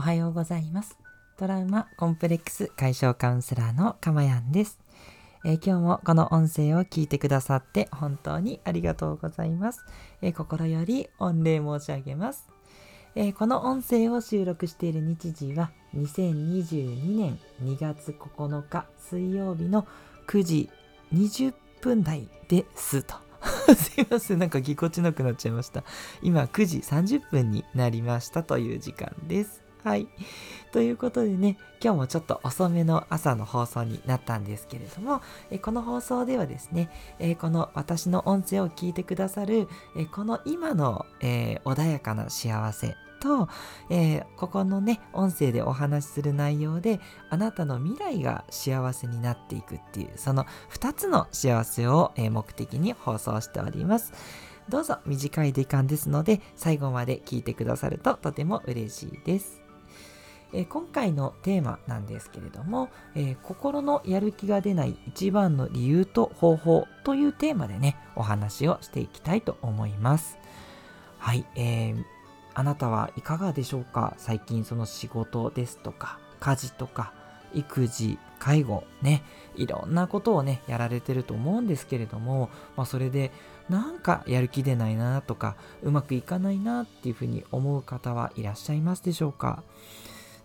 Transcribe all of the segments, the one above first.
おはようございます。トラウマコンプレックス解消カウンセラーのかまやんです、えー、今日もこの音声を聞いてくださって本当にありがとうございます、えー、心より御礼申し上げます、えー、この音声を収録している日時は2022年2月9日水曜日の9時20分台ですと。すいません、なんかぎこちなくなっちゃいました。今9時30分になりましたという時間です。はい。ということでね、今日もちょっと遅めの朝の放送になったんですけれども、えこの放送ではですね、えこの私の音声を聞いてくださる、えこの今の、え穏やかな幸せと、えー、ここのね、音声でお話しする内容で、あなたの未来が幸せになっていくっていう、その2つの幸せを、えー、目的に放送しております。どうぞ短い時間ですので、最後まで聞いてくださるととても嬉しいです。えー、今回のテーマなんですけれども、えー、心のやる気が出ない一番の理由と方法というテーマでね、お話をしていきたいと思います。はい、えー、あなたはいかがでしょうか？最近その仕事ですとか、家事とか、育児、介護、ね、いろんなことをね、やられてると思うんですけれども、まあそれでなんかやる気出ないなとか、うまくいかないなっていうふうに思う方はいらっしゃいますでしょうか？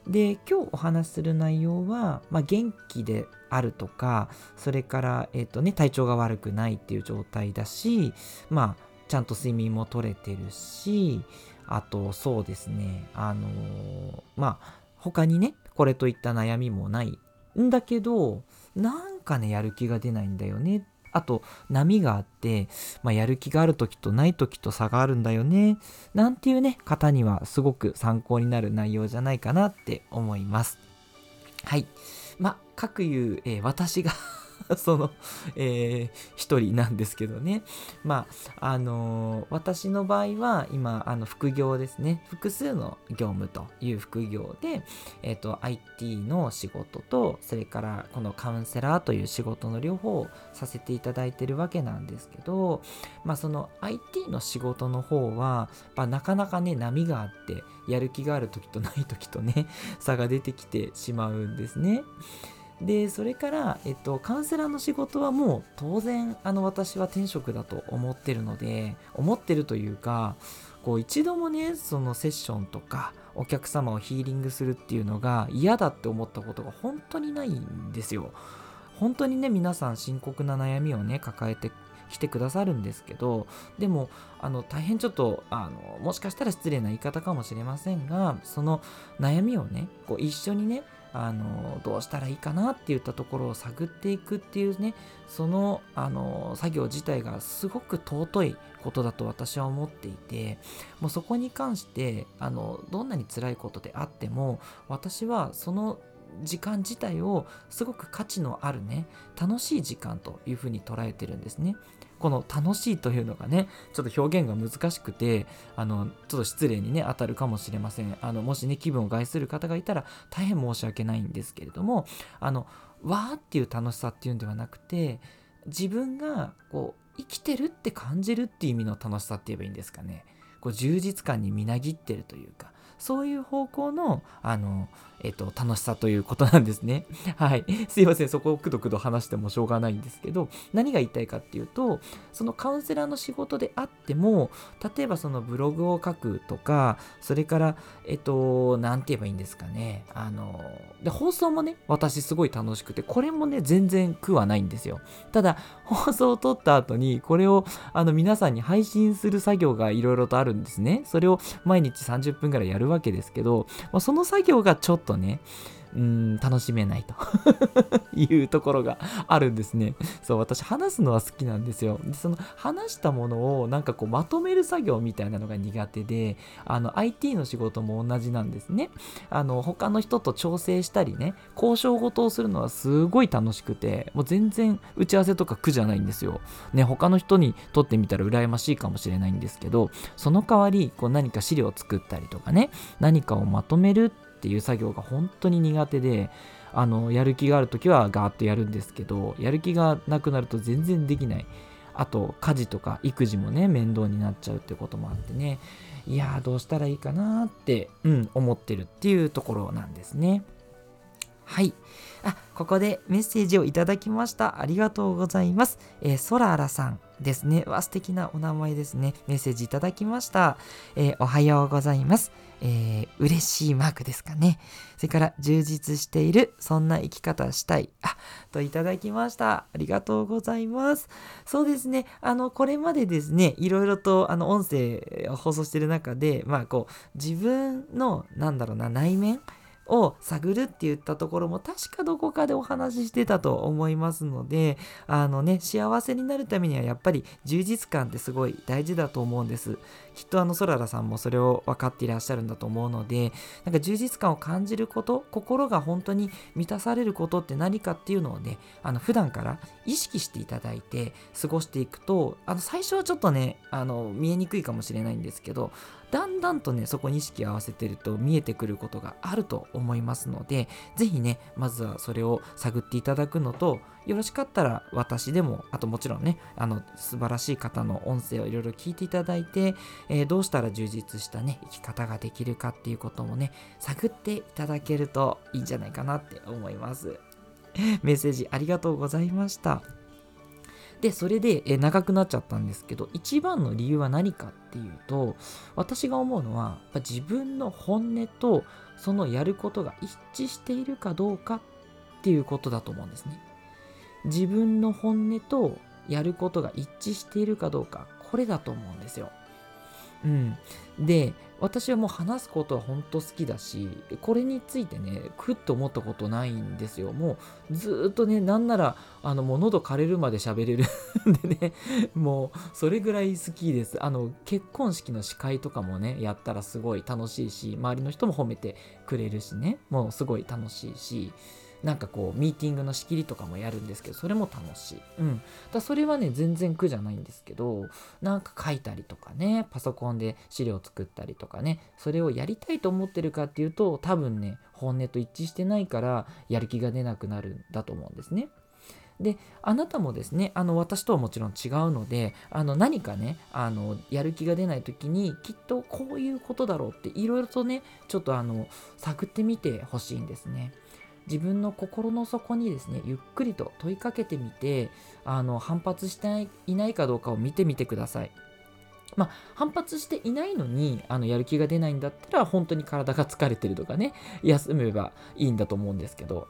で、今日お話しする内容は、まあ、元気であるとか、それから、え、ー、とね、体調が悪くないっていう状態だし、まあ、ちゃんと睡眠も取れてるし、あと、そうですね、あのー、まあ、他にね、これといった悩みもないんだけど、なんかね、やる気が出ないんだよね。あと、波があって、まあ、やる気がある時とない時と差があるんだよね。なんていうね、方にはすごく参考になる内容じゃないかなって思います。はい。まあ、各言う、えー、私が その、えー、一人なんですけどね。まあ、あのー、私の場合は、今、あの、副業ですね。複数の業務という副業で、えっ、ー、と、IT の仕事と、それから、このカウンセラーという仕事の両方をさせていただいてるわけなんですけど、まあ、その IT の仕事の方は、まあ、なかなかね、波があって、やる気がある時とない時とね、差が出てきてしまうんですね。でそれから、えっと、カウンセラーの仕事はもう当然あの私は転職だと思ってるので思ってるというかこう一度もねそのセッションとかお客様をヒーリングするっていうのが嫌だって思ったことが本当にないんですよ。本当にね皆さん深刻な悩みをね抱えてきてくださるんですけどでもあの大変ちょっとあのもしかしたら失礼な言い方かもしれませんがその悩みをねこう一緒にねあのどうしたらいいかなっていったところを探っていくっていうねそのあの作業自体がすごく尊いことだと私は思っていてもうそこに関してあのどんなに辛いことであっても私はその時間自体をすごく価値のあるね楽しい時間というふうに捉えてるんですねこの楽しいというのがね、ちょっと表現が難しくて、あの、ちょっと失礼にね、当たるかもしれません。あの、もしね、気分を害する方がいたら大変申し訳ないんですけれども、あの、わーっていう楽しさっていうんではなくて、自分がこう、生きてるって感じるっていう意味の楽しさって言えばいいんですかね。こう充実感にみなぎってるというか、そういう方向の、あの、えっと、楽しさということなんですね。はい。すいません。そこをくどくど話してもしょうがないんですけど、何が言いたいかっていうと、そのカウンセラーの仕事であっても、例えばそのブログを書くとか、それから、えっと、なんて言えばいいんですかね。あの、で、放送もね、私すごい楽しくて、これもね、全然苦はないんですよ。ただ、放送を撮った後に、これを、あの、皆さんに配信する作業がいろいろとあるんですね。それを毎日30分ぐらいやるわけですけど、まあ、その作業がちょっとね、うん、楽しめないと いうところがあるんですね。そう、私話すのは好きなんですよ。で、その話したものをなんかこうまとめる作業みたいなのが苦手で、あの IT の仕事も同じなんですね。あの他の人と調整したりね、交渉事をするのはすごい楽しくて、もう全然打ち合わせとか苦じゃないんですよ。ね、他の人にとってみたら羨ましいかもしれないんですけど、その代わりこう何か資料を作ったりとかね、何かをまとめるってっていう作業が本当に苦手で、あの、やる気がある時はガーッとやるんですけど、やる気がなくなると全然できない。あと、家事とか育児もね、面倒になっちゃうってこともあってね、いやーどうしたらいいかなーって、うん、思ってるっていうところなんですね。はい。あ、ここでメッセージをいただきました。ありがとうございます。えー、ソラーラさんですね。わ、素敵なお名前ですね。メッセージいただきました。えー、おはようございます。えー、嬉しいマークですかね。それから充実している、そんな生き方したい。あ、といただきました。ありがとうございます。そうですね。あの、これまでですね、いろいろとあの音声を放送してる中で、まあこう、自分の、なんだろうな、内面を探るって言ったところも確かどこかでお話ししてたと思いますのであのね幸せになるためにはやっぱり充実感ってすごい大事だと思うんです。きっとあのソララさんもそれを分かっていらっしゃるんだと思うのでなんか充実感を感じること心が本当に満たされることって何かっていうのをねあの普段から意識していただいて過ごしていくとあの最初はちょっとねあの見えにくいかもしれないんですけどだんだんとねそこに意識を合わせてると見えてくることがあると思いますので是非ねまずはそれを探っていただくのとよろしかったら私でもあともちろんねあの素晴らしい方の音声をいろいろ聞いていただいて、えー、どうしたら充実したね生き方ができるかっていうこともね探っていただけるといいんじゃないかなって思います。メッセージありがとうございました。でそれで、え長くなっちゃったんですけど一番の理由は何かっていうと私が思うのはやっぱ自分の本音とそのやることが一致しているかどうかっていうことだと思うんですね。自分の本音とやることが一致しているかどうかこれだと思うんですよ。うん。で、私はもう話すことは本当好きだし、これについてね、くっと思ったことないんですよ。もうずっとね、なんなら、あの、もう喉枯れるまで喋れるんでね、もうそれぐらい好きです。あの、結婚式の司会とかもね、やったらすごい楽しいし、周りの人も褒めてくれるしね、もうすごい楽しいし、なんかこうミーティングの仕切りとかもやるんですけどそれも楽しい。うん。だそれはね全然苦じゃないんですけどなんか書いたりとかねパソコンで資料作ったりとかねそれをやりたいと思ってるかっていうと多分ね本音と一致してないからやる気が出なくなるんだと思うんですね。であなたもですねあの私とはもちろん違うのであの何かねあのやる気が出ない時にきっとこういうことだろうっていろいろとねちょっとあの探ってみてほしいんですね。自分の心の底にですねゆっくりと問いかけてみてあの反発していないかどうかを見てみてください。まあ、反発していないのにあのやる気が出ないんだったら本当に体が疲れてるとかね休めばいいんだと思うんですけど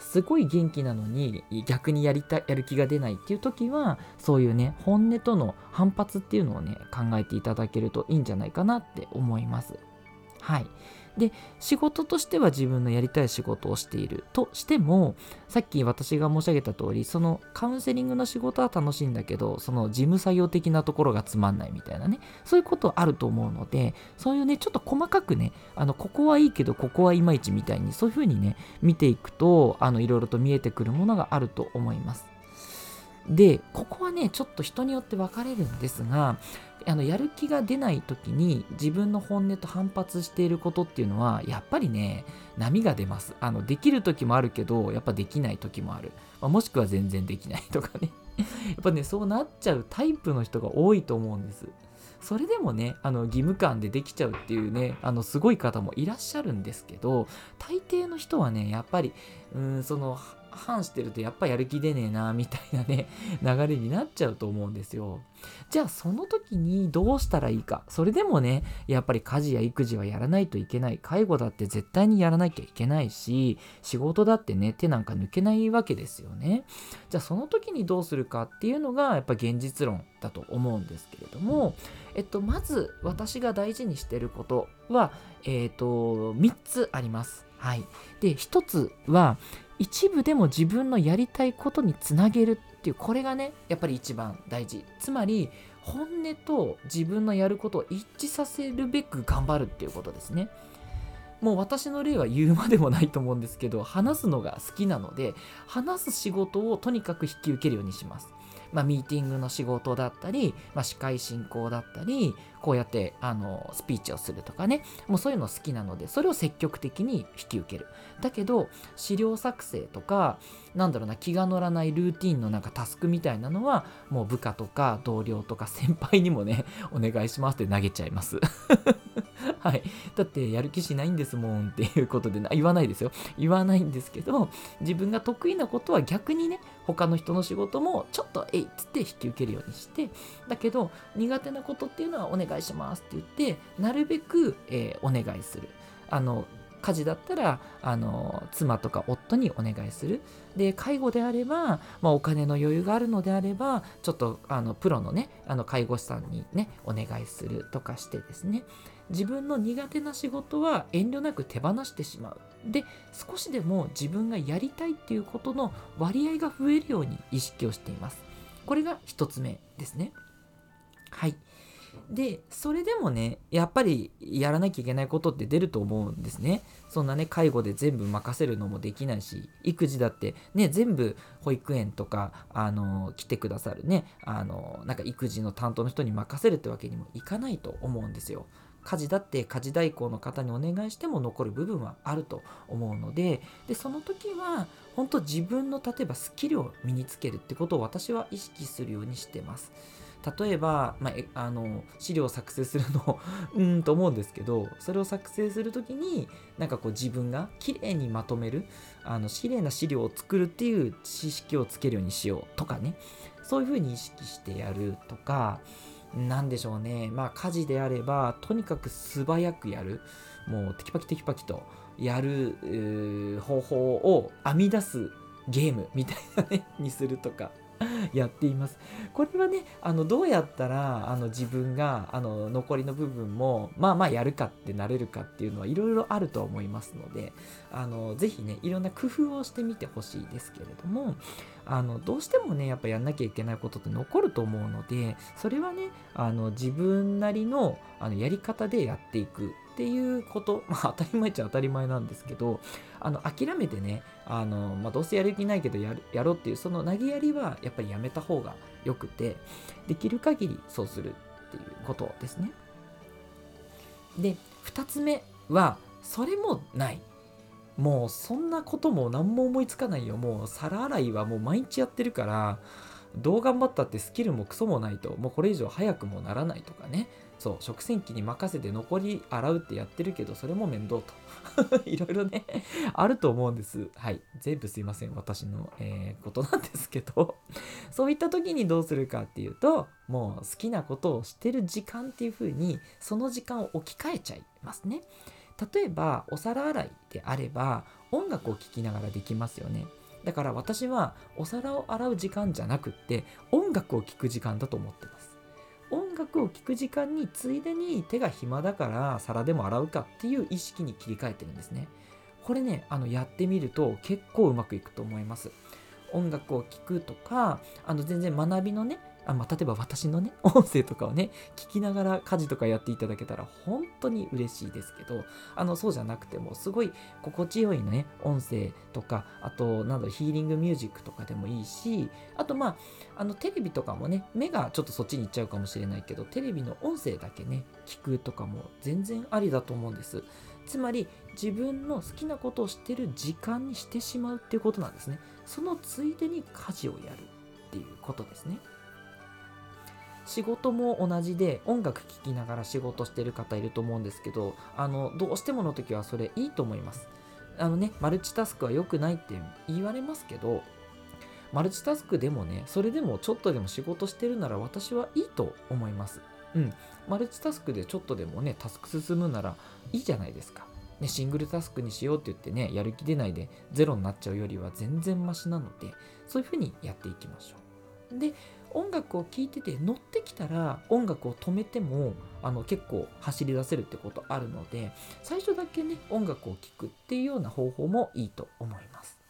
すごい元気なのに逆にやりたやる気が出ないっていう時はそういうね本音との反発っていうのをね考えていただけるといいんじゃないかなって思います。はい。で仕事としては自分のやりたい仕事をしているとしてもさっき私が申し上げた通りそのカウンセリングの仕事は楽しいんだけどその事務作業的なところがつまんないみたいなねそういうことあると思うのでそういうねちょっと細かくねあのここはいいけどここはいまいちみたいにそういうふうにね見ていくといろいろと見えてくるものがあると思います。でここはねちょっと人によって分かれるんですがあのやる気が出ない時に自分の本音と反発していることっていうのはやっぱりね波が出ます。あのできる時もあるけどやっぱできない時もある、まあ、もしくは全然できないとかね。やっぱねそうなっちゃうタイプの人が多いと思うんです。それでもねあの義務感でできちゃうっていうねあのすごい方もいらっしゃるんですけど大抵の人はねやっぱりうんその反してるとやっぱやる気出ねえなみたいなね 流れになっちゃうと思うんですよ。じゃあその時にどうしたらいいか。それでもねやっぱり家事や育児はやらないといけない。介護だって絶対にやらなきゃいけないし仕事だってね手なんか抜けないわけですよね。じゃあその時にどうするかっていうのがやっぱ現実論だと思うんですけれどもえっとまず私が大事にしてることはえっ、と3つあります。はい。で、1つは、一部でも自分のやりたいことにつなげるっていうこれがねやっぱり一番大事。つまり本音と自分のやることを一致させるべく頑張るっていうことですね。もう私の例は言うまでもないと思うんですけど話すのが好きなので話す仕事をとにかく引き受けるようにします。まあ、ミーティングの仕事だったり、まあ、司会進行だったりこうやってあのスピーチをするとかね。もうそういうの好きなのでそれを積極的に引き受ける。だけど資料作成とかなんだろうな気が乗らないルーティンのなんかタスクみたいなのはもう部下とか同僚とか先輩にもねお願いしますって投げちゃいます。はい。だってやる気しないんですもんっていうことで言わないですよ。言わないんですけど、自分が得意なことは逆にね、他の人の仕事もちょっとえいっつって引き受けるようにして、だけど苦手なことっていうのはお願いしますって言って、なるべく、えー、お願いする。あの、家事だったらあの妻とか夫にお願いするで介護であれば、まあ、お金の余裕があるのであればちょっとあのプロのねあの介護士さんにねお願いするとかしてですね自分の苦手な仕事は遠慮なく手放してしまう。で少しでも自分がやりたいっていうことの割合が増えるように意識をしています。これが1つ目ですね。はい。でそれでもねやっぱりやらなきゃいけないことって出ると思うんですね。そんなね介護で全部任せるのもできないし育児だってね全部保育園とかあの来てくださるねあのなんか育児の担当の人に任せるってわけにもいかないと思うんですよ。家事だって家事代行の方にお願いしても残る部分はあると思うのででその時は本当自分の例えばスキルを身につけるってことを私は意識するようにしてます。例えば、まあ、あの資料を作成するの うんと思うんですけどそれを作成する時になんかこう自分がきれいにまとめるあの綺麗な資料を作るっていう知識をつけるようにしようとかねそういうふうに意識してやるとか何でしょうね。まあ家事であればとにかく素早くやる。もうテキパキテキパキとやる方法を編み出すゲームみたいなねにするとか。やっています。これはね、あのどうやったらあの自分があの残りの部分もまあまあやるかってなれるかっていうのはいろいろあると思いますので、あのぜひね、いろんな工夫をしてみてほしいですけれども、あのどうしてもね、やっぱやんなきゃいけないことって残ると思うので、それはね、あの自分なりのあのやり方でやっていくっていうこと、まあ当たり前っちゃ当たり前なんですけど、あの諦めてね、あのまあ、どうせやる気ないけどやるやろうっていうその投げやりはやっぱりやめた方がよくて、できる限りそうするっていうことですね。で、2つ目は、それもない。もうそんなことも何も思いつかないよ。もう皿洗いはもう毎日やってるから、どう頑張ったってスキルもクソもないと、もうこれ以上早くもならないとかね。そう食洗機に任せて残り洗うってやってるけどそれも面倒と。いろいろねあると思うんです。はい。全部すいません。私の、えー、ことなんですけど。そういった時にどうするかっていうともう好きなことをしてる時間っていう風にその時間を置き換えちゃいますね。例えばお皿洗いであれば音楽を聴きながらできますよね。だから私はお皿を洗う時間じゃなくって音楽を聴く時間だと思ってます。音楽を聴く時間についでに手が暇だから皿でも洗うかっていう意識に切り替えてるんですね。これね、あのやってみると結構うまくいくと思います。音楽を聴くとか、あの全然学びのね、あまあ、例えば私のね、音声とかをね、聞きながら家事とかやっていただけたら本当に嬉しいですけど、あの、そうじゃなくても、すごい心地よいね、音声とか、あと、なんだ、ヒーリングミュージックとかでもいいし、あと、まあ、あの、テレビとかもね、目がちょっとそっちに行っちゃうかもしれないけど、テレビの音声だけね、聞くとかも全然ありだと思うんです。つまり、自分の好きなことをしてる時間にしてしまうっていうことなんですね。そのついでに家事をやるっていうことですね。仕事も同じで音楽聴きながら仕事してる方いると思うんですけどあのどうしてもの時はそれいいと思いますあのねマルチタスクは良くないって言われますけどマルチタスクでもねそれでもちょっとでも仕事してるなら私はいいと思いますうん。マルチタスクでちょっとでもねタスク進むならいいじゃないですか。ね、シングルタスクにしようって言ってね、やる気出ないでゼロになっちゃうよりは全然マシなので、そういうふうにやっていきましょう。で、音楽を聴いてて乗ってきたら音楽を止めてもあの結構走り出せるってことあるので最初だけね音楽を聴くっていうような方法もいいと思います。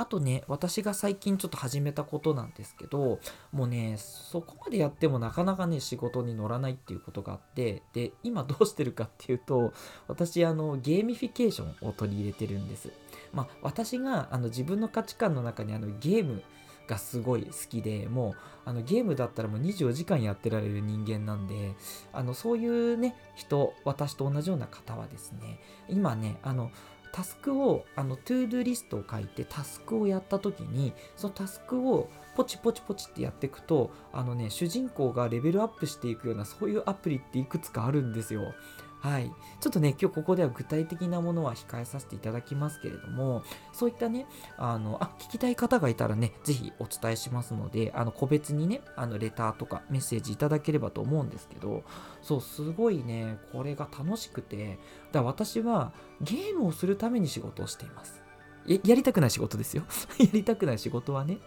あとね私が最近ちょっと始めたことなんですけどもうねそこまでやってもなかなかね仕事に乗らないっていうことがあってで今どうしてるかっていうと私あのゲーミフィケーションを取り入れてるんです。まあ私があの自分の価値観の中にあのゲームがすごい好きでもうあのゲームだったらもう24時間やってられる人間なんであのそういうね人私と同じような方はですね今ねあのタスクをあの ToDo リストを書いてタスクをやった時にそのタスクをポチポチポチってやっていくとあのね主人公がレベルアップしていくようなそういうアプリっていくつかあるんですよ。はい、ちょっとね今日ここでは具体的なものは控えさせていただきますけれどもそういったねあのあ聞きたい方がいたらね是非お伝えしますのであの個別にねあのレターとかメッセージいただければと思うんですけどそうすごいねこれが楽しくてだから私はゲームをするために仕事をしています。ややりたくない仕事ですよ。やりたくない仕事はね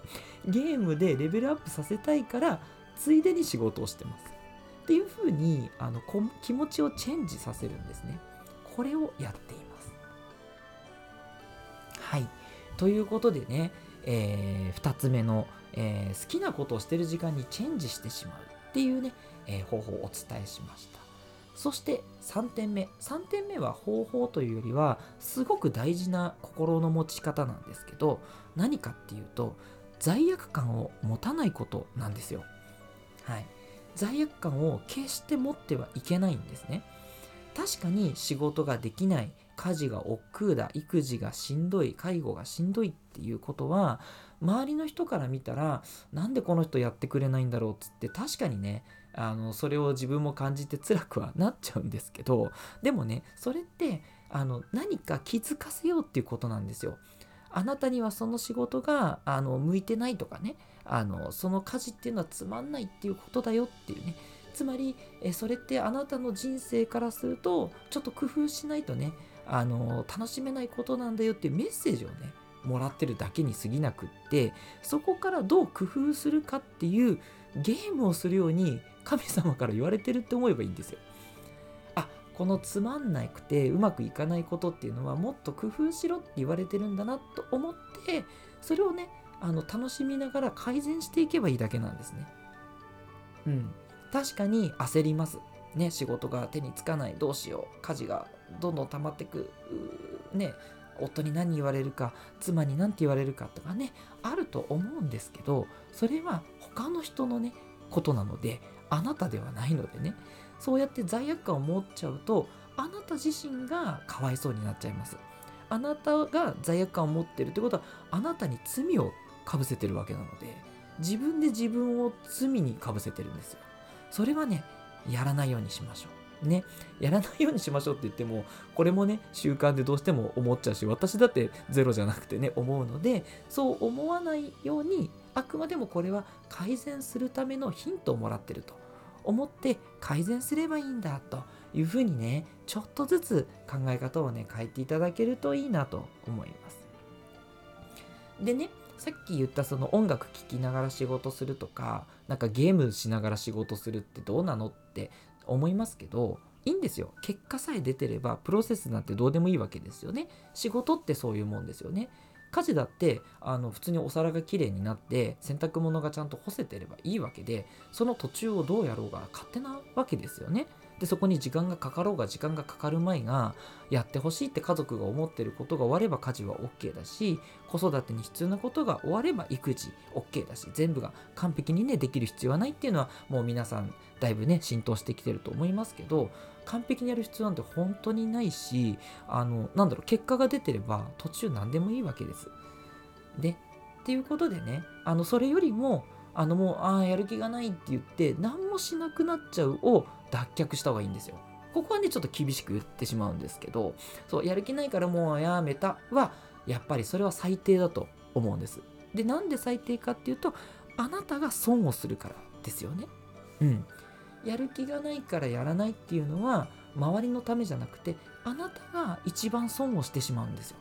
ゲームでレベルアップさせたいからついでに仕事をしてます。っていうふうにあの気持ちをチェンジさせるんですね。これをやっています。はい。ということでね、えー、2つ目の、えー、好きなことをしてる時間にチェンジしてしまうっていうね、えー、方法をお伝えしました。そして3点目。3点目は方法というよりは、すごく大事な心の持ち方なんですけど、何かっていうと、罪悪感を持たないことなんですよ。はい。罪悪感を決して持ってはいけないんですね。確かに仕事ができない、家事が億劫だ、育児がしんどい、介護がしんどいっていうことは、周りの人から見たら、なんでこの人やってくれないんだろうっつって確かにね、あのそれを自分も感じて辛くはなっちゃうんですけど、でもね、それってあの何か気づかせようっていうことなんですよ。あなたにはその仕事があの向いてないとかねあのその家事っていうのはつまんないっていうことだよっていうねつまりえそれってあなたの人生からするとちょっと工夫しないとねあの楽しめないことなんだよっていうメッセージをねもらってるだけに過ぎなくってそこからどう工夫するかっていうゲームをするように神様から言われてるって思えばいいんですよ。あこのつまんなくてうまくいかないことっていうのはもっと工夫しろって言われてるんだなと思ってそれをねあの楽しみながら改善していけばいいだけなんですね。うん。確かに焦ります。ね、仕事が手につかない、どうしよう、家事がどんどん溜まってく、ね、夫に何言われるか、妻に何て言われるかとかね、あると思うんですけど、それは他の人のね、ことなので、あなたではないのでね、そうやって罪悪感を持っちゃうとあなた自身がかわいそうになっちゃいますあなたが罪悪感を持ってるってことはあなたに罪をかぶせてるわけなので自分で自分を罪にかぶせてるんですよ。それはねやらないようにしましょう。ねやらないようにしましょうって言ってもこれもね習慣でどうしても思っちゃうし私だってゼロじゃなくてね思うのでそう思わないようにあくまでもこれは改善するためのヒントをもらってると。思って改善すればいいんだというふうにねちょっとずつ考え方をね変えていただけるといいなと思います。でねさっき言ったその音楽聴きながら仕事するとかなんかゲームしながら仕事するってどうなのって思いますけどいいんですよ。結果さえ出てればプロセスなんてどうでもいいわけですよね。仕事ってそういうもんですよね。家事だってあの普通にお皿がきれいになって洗濯物がちゃんと干せてればいいわけでその途中をどうやろうが勝手なわけですよね。でそこに時間がかかろうが時間がかかる前がやってほしいって家族が思ってることが終われば家事は OK だし子育てに必要なことが終われば育児 OK だし全部が完璧にねできる必要はないっていうのはもう皆さんだいぶね浸透してきてると思いますけど完璧にやる必要なんて本当にないしあのなんだろう結果が出てれば途中何でもいいわけです。でっていうことでねあのそれよりもあのもうああやる気がないって言って何もしなくなっちゃうを脱却した方がいいんですよ。ここはねちょっと厳しく言ってしまうんですけどそうやる気ないからもうやめたはやっぱりそれは最低だと思うんです。でなんで最低かっていうとあなたが損をするからですよね。うん。やる気がないからやらないっていうのは周りのためじゃなくてあなたが一番損をしてしまうんですよ。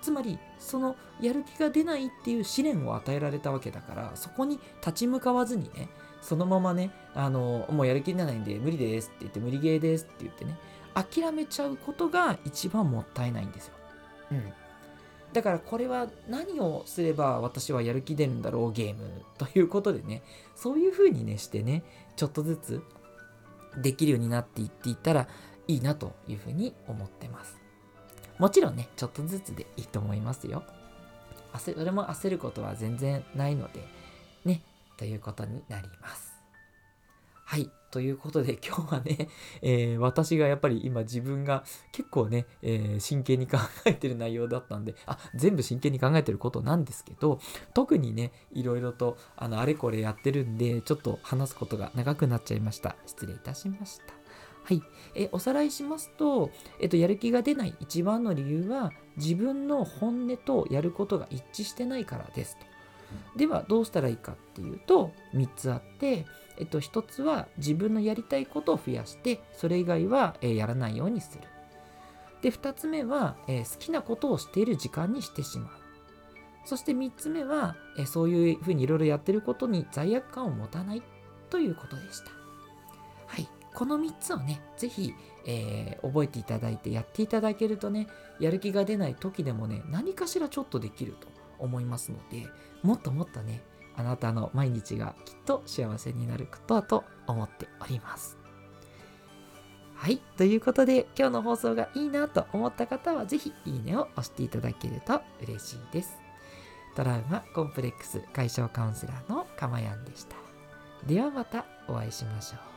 つまりそのやる気が出ないっていう試練を与えられたわけだからそこに立ち向かわずにねそのままねあのもうやる気出ないんで無理ですって言って無理ゲーですって言ってね諦めちゃうことが一番もったいないんですよ。うん。だからこれは何をすれば私はやる気出るんだろうゲームということでねそういう風にねしてねちょっとずつできるようになっていっていったらいいなというふうに思ってます。もちろんね、ちょっとずつでいいと思いますよ。焦それも焦ることは全然ないのでねということになりますはいということで今日はね、えー、私がやっぱり今自分が結構ね、えー、真剣に考えてる内容だったんで、あ、全部真剣に考えてることなんですけど、特にね、いろいろとあのあれこれやってるんで、ちょっと話すことが長くなっちゃいました。失礼いたしました。はい。えおさらいしますと、えっと、やる気が出ない一番の理由は、自分の本音とやることが一致してないからですと。では、どうしたらいいかっていうと、3つあって、えっと、一つは自分のやりたいことを増やして、それ以外は、え、やらないようにする。で、二つ目は、え、好きなことをしている時間にしてしまう。そして三つ目は、え、そういうふうにいろいろやってることに罪悪感を持たないということでした。はい。この3つをね、ぜひ、えー、覚えていただいてやっていただけるとね、やる気が出ない時でもね、何かしらちょっとできると思思いますので、もっともっとね、あなたの毎日がきっと幸せになることだと思っております。はい。ということで、今日の放送がいいなと思った方は、ぜひいいねを押していただけると嬉しいです。トラウマコンプレックス解消カウンセラーのかまやんでした。ではまたお会いしましょう。